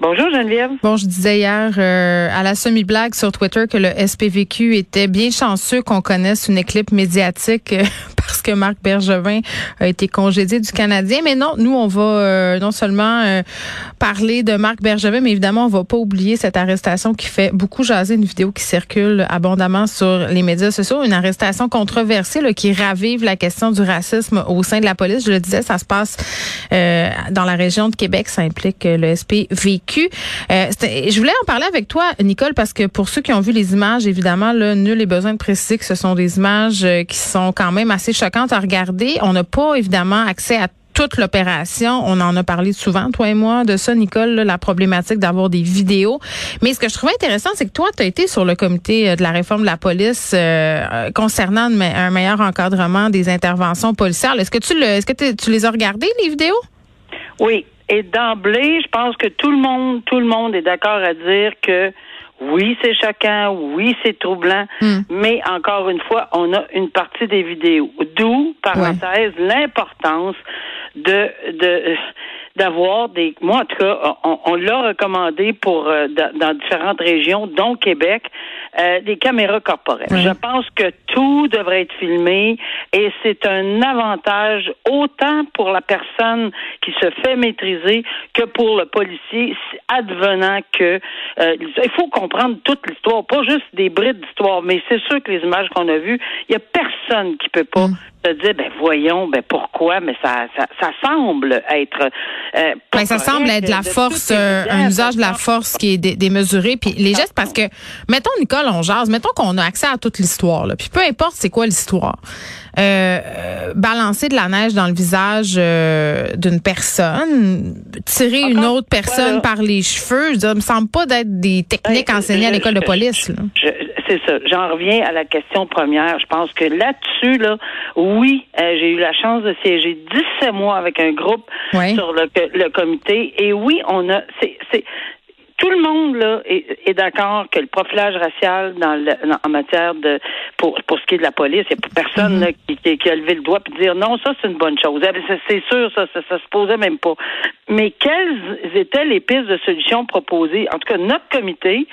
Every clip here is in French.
Bonjour, Geneviève. Bon, je disais hier euh, à la semi-blague sur Twitter que le SPVQ était bien chanceux qu'on connaisse une éclipse médiatique euh, parce que Marc Bergevin a été congédié du Canadien. Mais non, nous, on va euh, non seulement euh, parler de Marc Bergevin, mais évidemment, on va pas oublier cette arrestation qui fait beaucoup jaser une vidéo qui circule abondamment sur les médias sociaux. Une arrestation controversée là, qui ravive la question du racisme au sein de la police. Je le disais, ça se passe euh, dans la région de Québec. Ça implique euh, le SPVQ. Euh, je voulais en parler avec toi, Nicole, parce que pour ceux qui ont vu les images, évidemment, là, nul est besoin de préciser que ce sont des images euh, qui sont quand même assez choquantes à regarder. On n'a pas évidemment accès à toute l'opération. On en a parlé souvent, toi et moi, de ça, Nicole, la problématique d'avoir des vidéos. Mais ce que je trouvais intéressant, c'est que toi, tu as été sur le comité euh, de la réforme de la police euh, euh, concernant un meilleur encadrement des interventions policières. Est-ce que tu est-ce que tu les as regardées, les vidéos? Oui. Et d'emblée, je pense que tout le monde, tout le monde est d'accord à dire que oui, c'est choquant, oui, c'est troublant, Hmm. mais encore une fois, on a une partie des vidéos. D'où, parenthèse, l'importance de, de d'avoir des moi en tout cas on, on l'a recommandé pour euh, dans différentes régions dont Québec euh, des caméras corporelles. Oui. Je pense que tout devrait être filmé et c'est un avantage autant pour la personne qui se fait maîtriser que pour le policier advenant que euh, il faut comprendre toute l'histoire, pas juste des brides d'histoire, mais c'est sûr que les images qu'on a vues, il y a personne qui peut pas Mm. se dire ben voyons, ben pourquoi, mais ça ça, ça semble être euh, Ben, ça semble être de la de force, euh, un usage de la force qui est dé- démesuré. Puis les gestes, parce que, mettons, Nicole, on jase, mettons qu'on a accès à toute l'histoire. là. Puis peu importe c'est quoi l'histoire. Euh, balancer de la neige dans le visage d'une personne, tirer une autre personne voilà. par les cheveux, je veux dire, me semble pas d'être des techniques Ben, enseignées à l'école de police. là. Je- c'est ça. J'en reviens à la question première. Je pense que là-dessus, là, oui, euh, j'ai eu la chance de siéger 17 mois avec un groupe sur le, le comité. Et oui, on a. C'est, c'est, tout le monde là est, est d'accord que le profilage racial dans le, dans- en matière de pour pour ce qui est de la police, il n'y a personne là, qui, qui, qui a levé le doigt et dire non, ça c'est une bonne chose. Eh c'est, c'est sûr, ça, ça, ça se posait même pas. Mais quelles étaient les pistes de solutions proposées? En tout cas, notre comité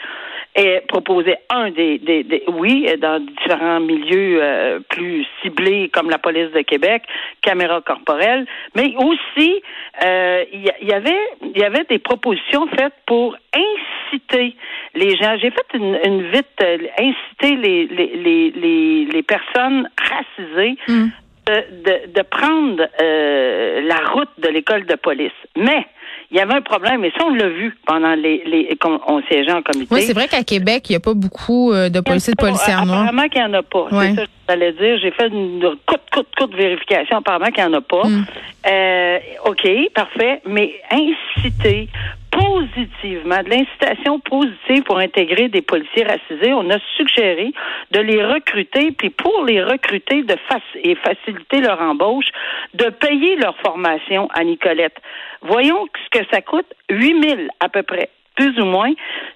et proposait un des, des, des- oui dans différents milieux euh, plus ciblés comme la police de Québec, caméra corporelle, mais aussi euh, il y, a- il y avait il y avait des propositions faites pour inciter les gens. J'ai fait une, une vite euh, inciter les les, les, les, les personnes racisées Mm. de, de, de prendre euh, la route de l'école de police. Mais il y avait un problème, et ça, on l'a vu pendant les, les qu'on- on siégeait en comité. Oui, c'est vrai qu'à Québec, il n'y a pas beaucoup euh, de policiers de policières pas. noirs. Apparemment qu'il n'y en a pas. Ouais. C'est ça que j'allais dire. J'ai fait une courte, courte, courte vérification. Apparemment qu'il n'y en a pas. Mm. Euh, OK, parfait. Mais inciter positivement, de l'incitation positive pour intégrer des policiers racisés, on a suggéré de les recruter, puis pour les recruter de et faciliter leur embauche, de payer leur formation à Nicolette. Voyons ce que ça coûte, 8 000 à peu près plus ou moins.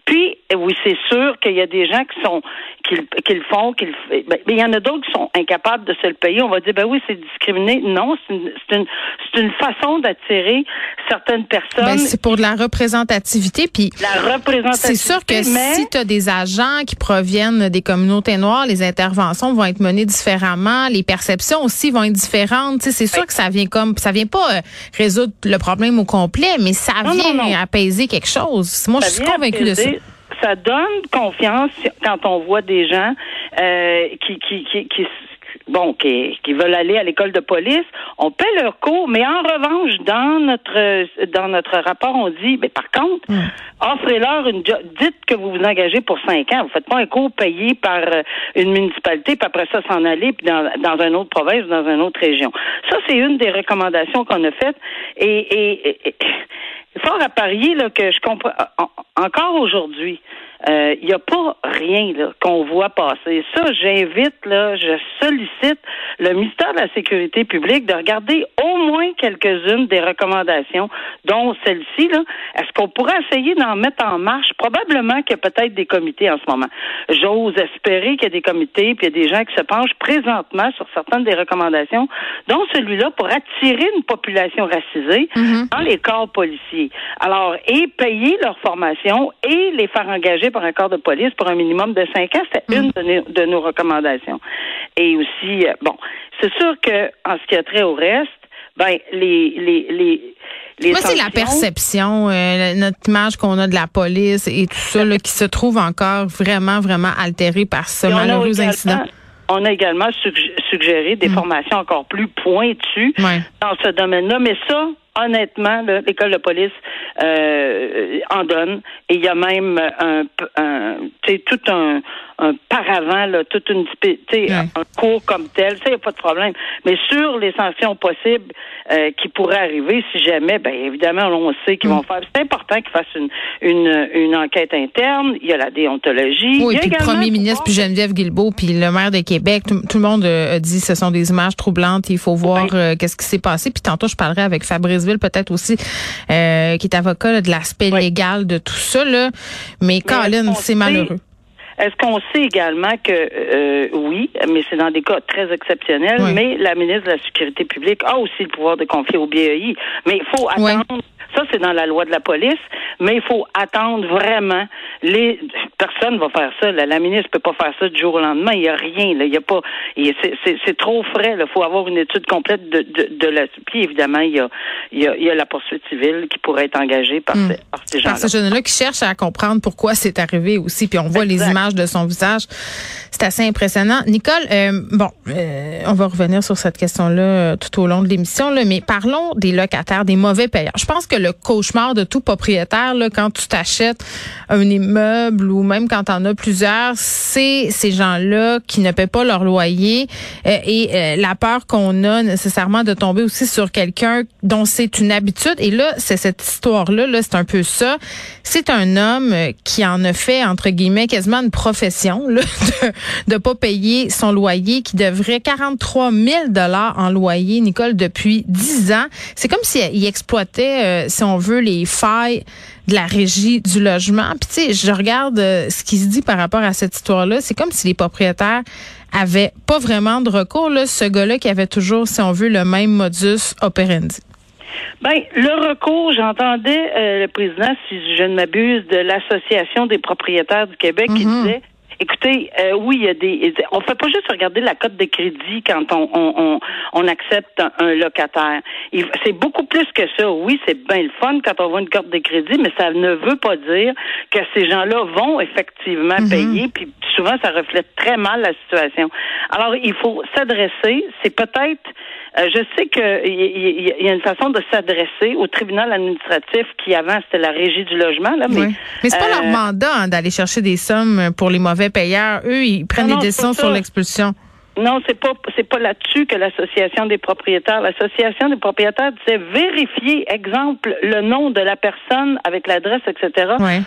Puis, oui, c'est sûr qu'il y a des gens qui sont qui, le- qui le font, qui le ben, mais il y en a d'autres qui sont incapables de se le payer. On va dire, ben oui, c'est discriminé. Non, c'est une, c'est une, une façon d'attirer certaines personnes. Ben, c'est pour de la représentativité. Puis la représentation. C'est sûr que mais, si tu as des agents qui proviennent des communautés noires, les interventions vont être menées différemment, les perceptions aussi vont être différentes. C'est sûr que ça vient comme ça vient pas euh, résoudre le problème au complet, mais ça Non, vient non, non. apaiser quelque chose. Moi, je ça suis vient convaincue de ça. Ça donne confiance quand on voit des gens euh, qui, qui, qui, qui bon, qui, qui veulent aller à l'école de police, on paie leur cours, mais en revanche, dans notre dans notre rapport, on dit, mais par contre, Mm. offrez-leur une job. Dites que vous vous engagez pour cinq ans. Vous faites pas un cours payé par euh, une municipalité, puis après ça s'en aller puis dans, dans une autre province ou dans une autre région. Ça, c'est une des recommandations qu'on a faites. Et, et, et- et- fort à parier là, que je comprends en- encore aujourd'hui. Il n'y a pas rien qu'on voit passer. Ça, j'invite, là, je sollicite le ministère de la Sécurité publique de regarder au moins quelques-unes des recommandations, dont celle-ci. Est-ce qu'on pourrait essayer d'en mettre en marche? Probablement qu'il y a peut-être des comités en ce moment. J'ose espérer qu'il y a des comités, puis il y a des gens qui se penchent présentement sur certaines des recommandations, dont celui-là pour attirer une population racisée mm-hmm. dans les corps policiers. Alors, et payer leur formation et les faire engager par un corps de police pour un minimum de cinq ans, c'est mm. une de nos, recommandations. Et aussi, euh, bon, c'est sûr que en ce qui a trait au reste, ben les les les les Moi, c'est la perception, euh, notre image qu'on a de la police et tout ça, là, qui se trouve encore vraiment, vraiment altérée par ce malheureux incident. On a également suggéré des mm. formations encore plus pointues dans ce domaine-là, mais ça, honnêtement, l'école de police euh, en donne. Et il y a même un, un tout un, un paravent, là, toute une ouais. un cours comme tel, ça, il n'y a pas de problème. Mais sur les sanctions possibles euh, qui pourraient arriver, si jamais, ben évidemment, on sait qu'ils vont mm. faire. C'est important qu'ils fassent une, une, une, enquête interne. Il y a la déontologie. Oui, puis le premier ministre, puis Geneviève Guilbeault, puis le maire de Québec, tout, le monde euh, a dit que ce sont des images troublantes. Il faut voir euh, qu'est-ce qui s'est passé. Puis tantôt, je parlerai avec Fabrice Ville, peut-être aussi, euh, qui est avocat de l'aspect légal de tout ça. Là. Mais, Mais Colin, c'est malheureux. Est-ce qu'on sait également que euh, oui, mais c'est dans des cas très exceptionnels, mais la ministre de la Sécurité publique a aussi le pouvoir de confier au BEI. Mais il faut attendre. Ça, c'est dans la loi de la police, mais il faut attendre vraiment. Les personne va faire ça. La ministre peut pas faire ça du jour au lendemain. Il y a rien. Là. Il y a pas. C'est trop frais. Il faut avoir une étude complète de, de, de la. Puis évidemment, il y a, il y a, il y a la poursuite civile qui pourrait être engagée par, hmm. ces, par ces gens-là. Par ces jeunes-là qui cherchent à comprendre pourquoi c'est arrivé aussi. Puis on voit les images de son visage. C'est assez impressionnant. Nicole, euh, bon, euh, on va revenir sur cette question-là euh, tout au long de l'émission, mais parlons des locataires, des mauvais payeurs. Je pense que le cauchemar de tout propriétaire, là, quand tu t'achètes un immeuble ou même quand tu en as plusieurs, c'est ces gens-là qui ne paient pas leur loyer et la peur qu'on a nécessairement de tomber aussi sur quelqu'un dont c'est une habitude. Et là, c'est cette histoire-là, -là, c'est un peu ça. C'est un homme qui en a fait, entre guillemets, quasiment une profession là, de ne pas payer son loyer, qui devrait 43 000 dollars en loyer, Nicole, depuis 10 ans. C'est comme s'il exploitait, euh, si on veut, les failles de la régie du logement. Puis tu sais, je regarde euh, ce qui se dit par rapport à cette histoire-là. C'est comme si les propriétaires avaient pas vraiment de recours. Là, ce gars-là qui avait toujours, si on veut, le même modus operandi. Ben, le recours, j'entendais euh, le président, si je ne m'abuse, de l'Association des propriétaires du Québec qui mhm. disait Écoutez, euh, oui, il y a des. On fait pas juste regarder la cote de crédit quand on, on, on, accepte un, locataire. C'est beaucoup plus que ça. Oui, c'est bien le fun quand on voit une cote de crédit, mais ça ne veut pas dire que ces gens-là vont effectivement mhm. payer. Puis souvent, ça reflète très mal la situation. Alors, il faut s'adresser. C'est peut-être je sais qu'il y, a une façon de s'adresser au tribunal administratif qui avant c'était la régie du logement là, mais mais c'est pas leur euh, mandat hein, d'aller chercher des sommes pour les mauvais payeurs. Eux, ils prennent des décisions sur l'expulsion. Non, c'est pas c'est pas là-dessus que l'association des propriétaires. L'association des propriétaires disait vérifier, exemple, le nom de la personne avec l'adresse, etc. Ouais.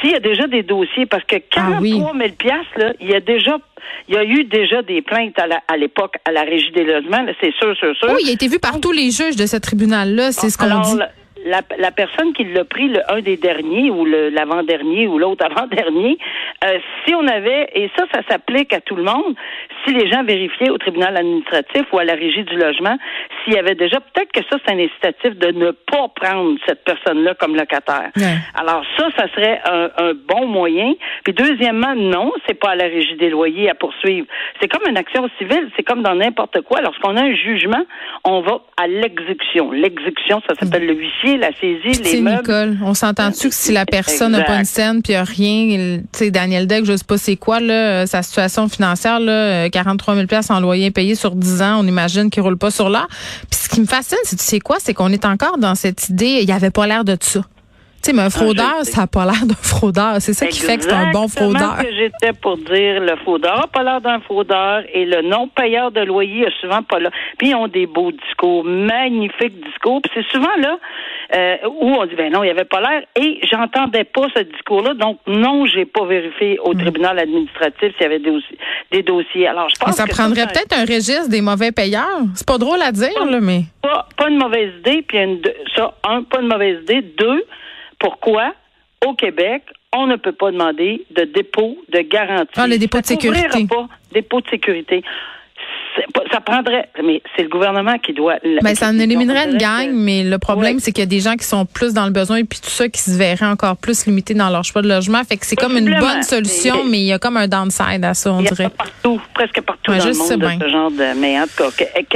S'il y a déjà des dossiers, parce que 43 ah 000 là, il y a déjà, il y a eu déjà des plaintes à l'époque à, la régie des logements, c'est sûr, sûr, sûr. Oui, il a été vu par tous les juges de ce tribunal-là, c'est ce qu'on dit la, la personne qui l'a pris, le un des derniers ou l'avant-dernier ou l'autre avant-dernier, euh, si on avait, et ça, ça s'applique à tout le monde, si les gens vérifiaient au tribunal administratif ou à la régie du logement, s'il y avait déjà, peut-être que ça, c'est un incitatif de ne pas prendre cette personne-là comme locataire. Alors ça, ça serait un, un, bon moyen. Puis deuxièmement, non, c'est pas à la régie des loyers à poursuivre. C'est comme une action civile, c'est comme dans n'importe quoi. Lorsqu'on a un jugement, on va à l'exécution. L'exécution, ça s'appelle le huissier la saisie, les meubles. Nicole, on s'entend-tu que si la personne n'a pas une scène puis a rien, tu sais, Daniel Deck, je sais pas c'est quoi, là, euh, sa situation financière, là, 43 euh, 000 en loyer payé sur 10 ans, on imagine qu'il roule pas sur l'art. Puis ce qui me fascine, c'est tu sais quoi, c'est qu'on est encore dans cette idée, il y avait pas l'air de ça sais, mais un fraudeur, sais. ça n'a pas l'air d'un fraudeur. C'est ça qui fait que c'est un bon fraudeur. que j'étais pour dire. Le fraudeur n'a pas l'air d'un fraudeur et le non-payeur de loyer a souvent pas là. Puis ils ont des beaux discours, magnifiques discours. Puis c'est souvent là euh, où on dit, ben non, il n'y avait pas l'air. Et j'entendais pas ce discours-là. Donc non, j'ai pas vérifié au tribunal administratif s'il y avait des, dossiers- des dossiers. Alors je Mais pense ça que prendrait peut-être un registre des mauvais payeurs. C'est pas drôle à dire, là, mais. pas, pas une mauvaise idée, puis une, ça, un, pas une mauvaise idée. Deux, pourquoi au Québec, on ne peut pas demander de dépôt de garantie. Ah, le dépôt de sécurité. pas dépôt de sécurité. Ça prendrait, mais c'est le gouvernement qui doit. Ben, ça en éliminerait une gang, mais le problème, Ouais. c'est qu'il y a des gens qui sont plus dans le besoin et puis tout ça qui se verraient encore plus limités dans leur choix de logement. Fait que c'est comme une bonne solution, Mais- il y a comme un downside à ça, on y a dirait. ça partout, presque partout Ouais, dans le monde, de ce genre de. Mais en tout cas, que- que-